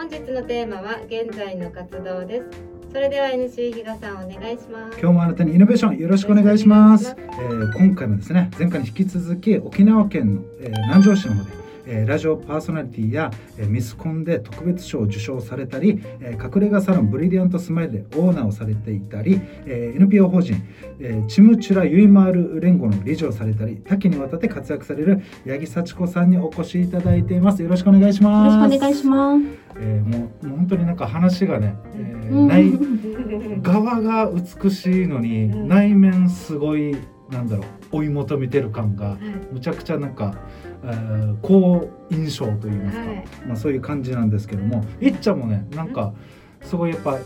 本日のテーマは現在の活動です。それでは NC 比嘉さんお願いします。今日もあなたにイノベーションよろしくお願いします。えー今回もですね、前回に引き続き沖縄県の、えー南城市の方で、えーラジオパーソナリティや、えーミスコンで特別賞を受賞されたり、えー隠れ家サロンブリリアントスマイルでオーナーをされていたり、えー NPO 法人、えーチムチュラユイマール連合の理事をされたり、多岐にわたって活躍される八木幸子さんにお越しいただいています。よろしくお願いしよろます。しくお願いします。えーもう本当になんか話がね、えーうんない側が美しいのに、うん内面すごいなんだろう追い求めてる感がむちゃくちゃなんか、えー好印象といいますか、はい。まあ、そういう感じなんですけどもいっちゃんもねなんかすごいやっぱ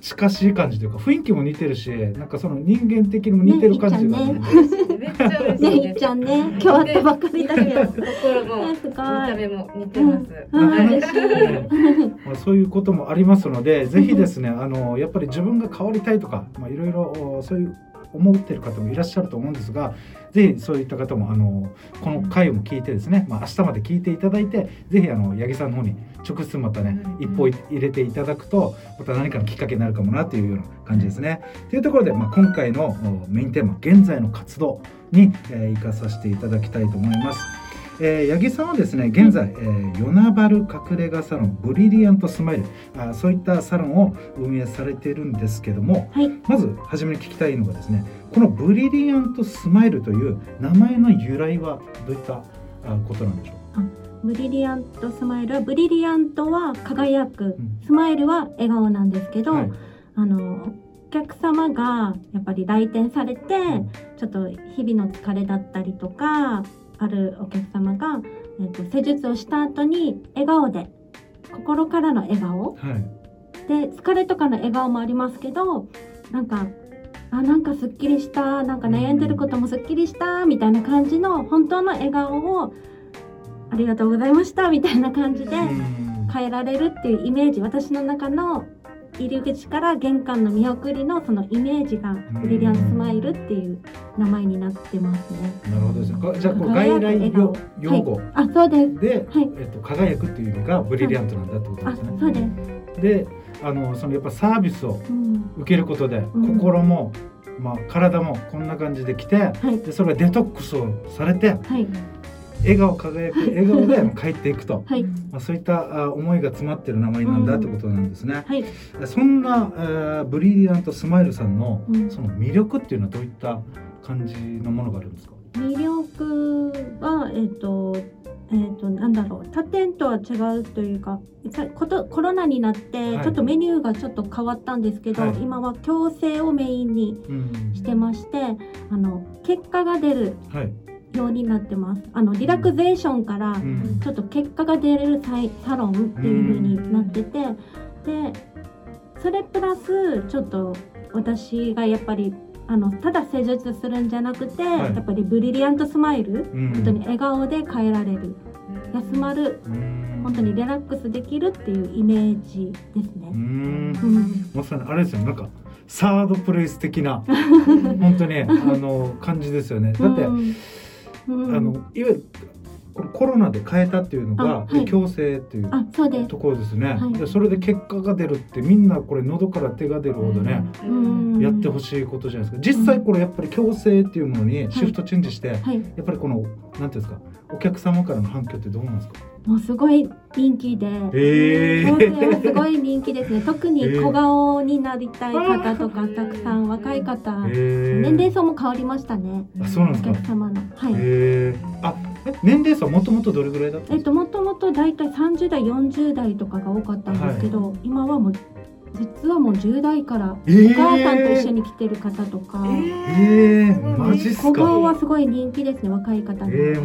近しい感じというか雰囲気も似てるしなんかその人間的にも似てる感じがねねいっちゃんね、今日会ったばっかりだけど。心もねすごい見た目も似てます、うん。はい嬉しい。まあ、そういうこともありますので、ぜひですね、あのやっぱり自分が変わりたいとか、まあいろいろおそういう思ってる方もいらっしゃると思うんですが、ぜひそういった方もあのこの回も聞いてですね、まあ明日まで聞いていただいて、ぜひあの八木さんの方に直接またね、うん一歩い入れていただくと、また何かのきっかけになるかもなというような感じですね。というところで、まあ今回のおメインテーマ、現在の活動に、えー生かさせていただきたいと思います。えー、八木さんはですね現在、えー、与那原隠れ家サロンブリリアントスマイルあそういったサロンを運営されているんですけどもはい、まず初めに聞きたいのがですねこのブリリアントスマイルという名前の由来はどういったあことなんでしょブリリアントスマイルは、ブリリアントは輝くう、ん。スマイルは笑顔なんですけど、はい。あの。お客様がやっぱり来店されて、ん。ちょっと日々の疲れだったりとかあるお客様が、えっと施術をした後に笑顔で心からの笑顔。はい。で疲れとかの笑顔もありますけどなんかあなんかすっきりしたなんか悩んでることもすっきりしたみたいな感じの本当の笑顔をありがとうございましたみたいな感じでうん。変えられるっていうイメージ私の中の入り口から玄関の見送りのそのイメージがブリリアントスマイルっていう名前になってますね。なるほどです。じゃあこう外来用用語。はい、あそうです。で、はい。えっと、輝くっていう意味がブリリアントなんだってことあですね。そうです。であのそのやっぱサービスをうん、受けることで、ん。心も、まあ、体もこんな感じで来てはい。でそれがデトックスをされてはい笑顔輝く笑顔で帰っていくと、はい。まあ、そういったあ思いが詰まってる名前なんだってことなんですね。はい。そんな、えーブリリアントスマイルさんのうん。その魅力っていうのはどういった感じのものがあるんですか、魅力はえっ、とえっ、となんだろう。他店とは違うというかさことコロナになってはい。ちょっとメニューがちょっと変わったんですけど、はい。今は矯正をメインにうん。してましてあの結果が出るはいようになってます。あのリラクゼーションからうん。ちょっと結果が出れるサイサロンっていう風になっててでそれプラスちょっと私がやっぱりあのただ施術するんじゃなくて、はい。やっぱりブリリアントスマイルうん。本当に笑顔で変えられる休まるうん。本当にリラックスできるっていうイメージですね。うん。うん。まさにあれですよ。なんかサードプレイス的な 本当にあの感じですよね。だって、あのいわゆるコロナで変えたっていうのが、あはい。矯正っていうところですね、はい。でそれで結果が出るってみんなこれ喉から手が出るほどね、うん。やってほしいことじゃないですか。実際これやっぱり矯正っていうものにシフトチェンジして、はい。やっぱりこのなんていうんですかお客様からの反響ってどうなんですか？もうすごい人気で。え矯正はすごい人気ですね。特にえー。小顔になりたい方とかたくさん若い方、年齢層も変わりましたね。あそうなんでおすか。客様の。はい。えー、あえ 年齢層もともとどれぐらいだったんですか？えっともともとだいたい30代40代とかが多かったんですけど、今はもう実はもう10代からえー。お母さんと一緒に来てる方とか、えー、マジっす小顔かはすごい人気ですね若い方に。えー、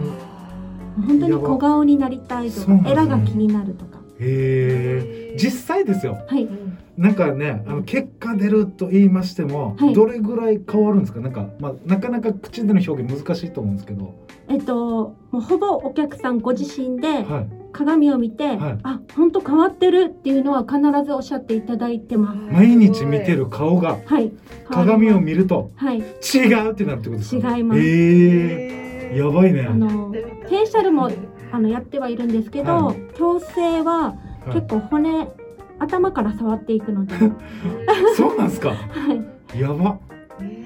本当に小顔になりたいとかエラが気になるとか。えー、実際ですよ。はい。なんかねあの結果出ると言いましても、はい。どれぐらい変わるんですか？なんか、まあ、なかなか口での表現難しいと思うんですけど、えっともうほぼお客さんご自身ではい、鏡を見て、はい。あ本当変わってるっていうのは必ずおっしゃっていただいてます。毎日見てる顔がはい。鏡を見見るとはい。違うってなるってことですか？違います。えー、やばいね。あのフェイシャルもあのやってはいるんですけど、は矯正ははい。結構骨頭から触っていくので、そうなんですか？はい、やば。え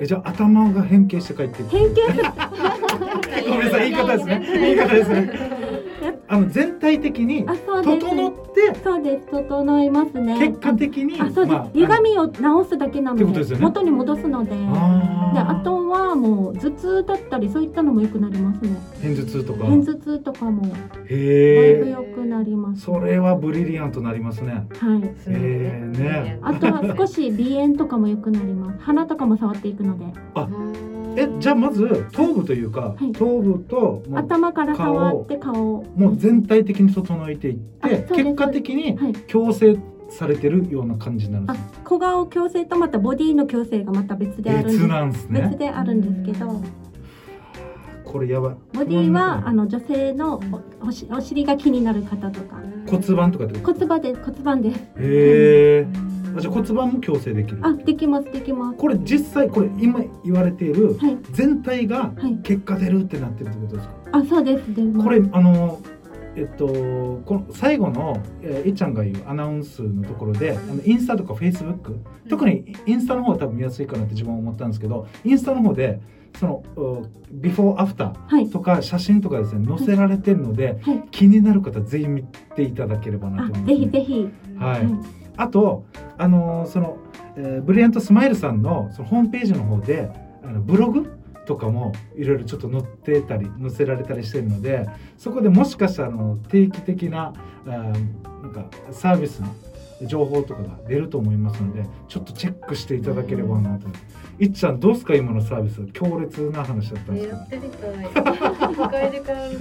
えじゃあ頭が変形して帰って変形するごめんなさい言い方ですね。言い方ですね。あの全体的に整ってそうです。整いますね。結果的にあそうです、まあ歪みを直すだけなのですよね。元に戻すので。あー。であとはもう頭痛だったりそういったのも良くなりますね。片頭痛とか。片頭痛とかもだいぶへえ良くなります。それはブリリアントなりますね。はい。えーね。あとは少し鼻炎とかも良くなります。鼻とかも触っていくのでえじゃあまず頭部というか、はい。頭部と頭から触って顔。をもう全体的に整えていって結果的にはい。矯正されてるような感じになるんであすね小顔矯正とまたボディの矯正がまた別であるんです。別なんです別ねであるんですけど。これやばい。ボディはあの女性のおおしお尻が気になる方とか。骨盤とかってこと骨盤で骨盤で。すへえあじゃあ骨盤も矯正できる。あできますできます。これ実際これ今言われているはい。全体がはい。結果出るってなってるってことですか？あそうですでもこれあのえっとこの最後の、えー、いっちゃんが言うアナウンスのところで、あのインスタとかフェイスブック特にインスタの方は多分見やすいかなって自分は思ったんですけどインスタの方でそのうビフォーアフターはい。とか写真とかですね載せられてるので、はい。気になる方ぜひ見ていただければなあと思います、ぜひぜひ。はいあとあのーその、えーブリリアントスマイルさんのそのホームページの方であのブログとかもいろいろちょっと載ってたり載せられたりしてるのでそこでもしかしたらあの定期的なあーなんかサービスの情報とかが出ると思いますのでちょっとチェックしていただければなと思います。いっちゃんどうすか今のサービス強烈な話だったんですけやってみたい。一回で変わる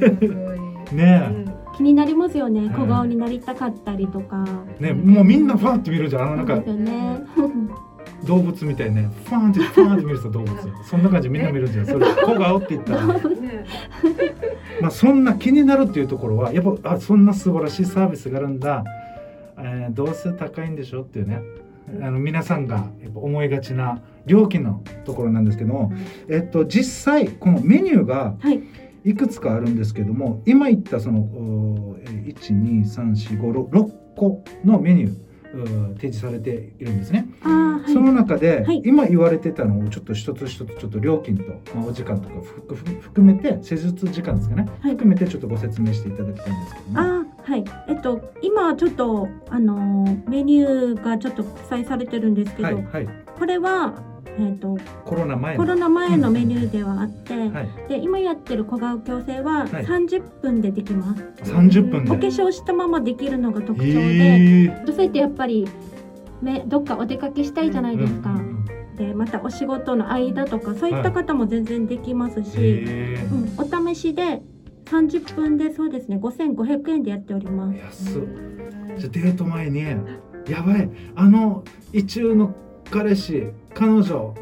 のか。すごい。どねうん。気になりますよね。はい小顔になりたかったりとか。えねもうみんなファンって見るじゃん。あのなんかね。動物みたいにね。ファンってファンって見る人動物。そんな感じみんな見るじゃんそれ小顔って言ったら。ね。まあ、そんな気になるっていうところはやっぱあそんな素晴らしいサービスがあるんだ、えーどうせ高いんでしょっていうね。あの皆さんがやっぱ思いがちな料金のところなんですけども、えっと、実際このメニューがはいいくつかあるんですけども今言ったその1234566個のメニュー提示されているんですね。はい。その中で、はい。今言われてたのをちょっと一つ一つちょっと料金と、まあ、お時間とか含めて施術時間ですかね、はい。含めてちょっとご説明していただきたいんですけども。あーはい。えっと今ちょっとあのーメニューがちょっと記載されてるんですけど、はいはい。これはえっとコロナ前の。コロナ前のメニューではあって、はい、で今やってる小顔矯正ははい。30分でできます、30分で。お化粧したままできるのが特徴で、へー女性ってやっぱりめどっかお出かけしたいじゃないですか、うんうんうんでまたお仕事の間とかそういった方も全然できますし、へーうん、お試しで30分でそうですね5500円でやっております。安っ。じゃあデート前にやばい。あの意中の彼氏彼女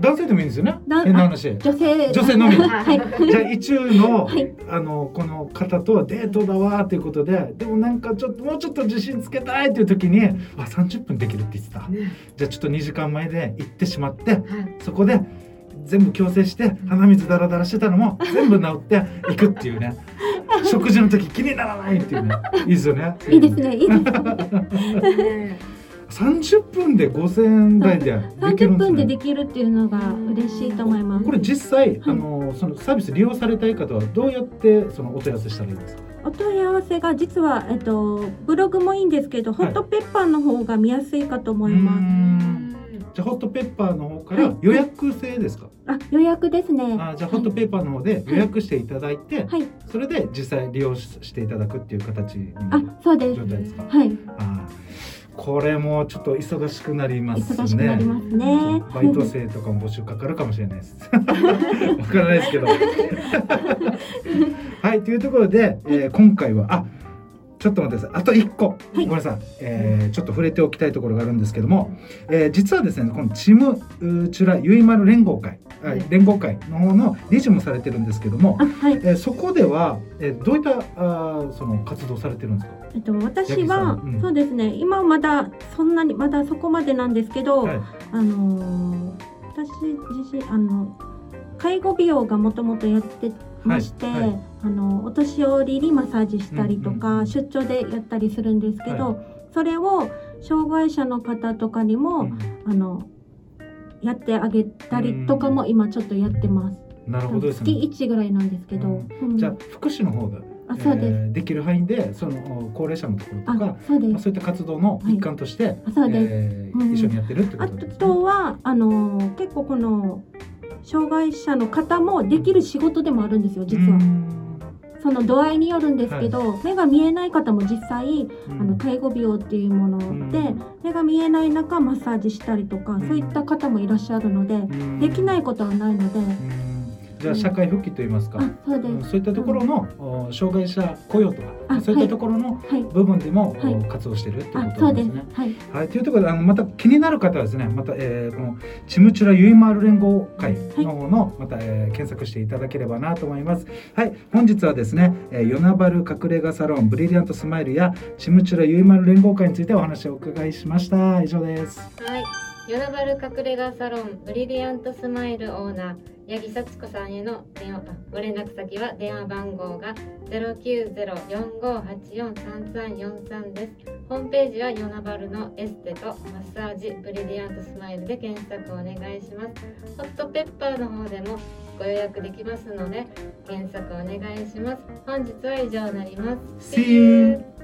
男性でもいいんですよね？だ変な話。女性。女性のみ。はい。じゃあ意中の、はい。あのこの方とデートだわということででもなんかちょっともうちょっと自信つけたいという時にあ30分できるって言ってた。ね。じゃあちょっと2時間前で行ってしまってはい。そこで全部矯正して鼻水ダラダラしてたのも全部治っていくっていうね。食事の時気にならないっていうね。いいですよね。いいですね。いいですね。ね30分で5000円台でできる30んですね。分でできるっていうのが嬉しいと思います。これ実際、はい。あのそのサービス利用されたい方はどうやってそのお問い合わせしたらいいですか？お問い合わせが実は、えっと、ブログもいいんですけど、はい。ホットペッパーの方が見やすいかと思います。ん。じゃあホットペッパーの方から予約制ですか、あ、予約ですね。あじゃあホットペッパーの方で予約していただいて、はい、それで実際利用ししていただくっていう形ある、そうです。状。態ですか？はい、あこれもちょっと忙しくなりますね忙しくなりますね。バイト生とかも募集かかるかもしれないです。わからないですけど。はい、というところで、えー今回は、あ、ちょっと待ってください。あと1個、ごめんなさい、えーちょっと触れておきたいところがあるんですけども、えー実はですね、このチムチュラゆいまる連合会、あはい。連合会の方の理事もされてるんですけども。あ、、はい、えーそこでは、えーどういったあーその活動されてるんですか？えっと、私は、ん。うん。そうですね。今はまだ、そんなに、まだそこまでなんですけど、はい、あのー私自身、あの。介護美容がもともとやってまして、はい。はいあのお年寄りにマッサージしたりとか、うんうん出張でやったりするんですけど、はそれを障害者の方とかにも、うん。あのやってあげたりとかも今ちょっとやってます。なるほどです月ね。1ぐらいなんですけど、うん。じゃあ福祉の方で、あそうです、えーできる範囲でその高齢者のところとかあ、そうです。まあ、そういった活動の一環として、あそうです、えーうん一緒にやってるってこあとですね。とはあのー結構この障害者の方もできる仕事でもあるんですよ実は。うんその度合いによるんですけど、目が見えない方も実際あのうん介護美容っていうもので、うん。目が見えない中マッサージしたりとか、うん。そういった方もいらっしゃるので、うん。できないことはないので、うんじゃあ社会復帰といいますか、あそうです、うんそういったところの、お障害者雇用とかあそういったところのはい。部分でも、はい。お活動してるっていうあことですね。はい。はい、というところであのまた気になる方はですねまた、えーこのチムチュラユイマール連合会の方の、また、えー検索していただければなと思います。はい本日はですね、えー、ヨナバル隠れ家サロンブリリアントスマイルやチムチュラユイマール連合会についてお話をお伺いしました。以上です。はい。ヨナバル隠れ家サロンブリリアントスマイルオーナー八木幸子さんへの電話ご連絡先は電話番号が090-4584-3343です。ホームページはヨナバルのエステとマッサージブリリアントスマイルで検索お願いします。ホットペッパーの方でもご予約できますので検索お願いします。本日は以上になります。See you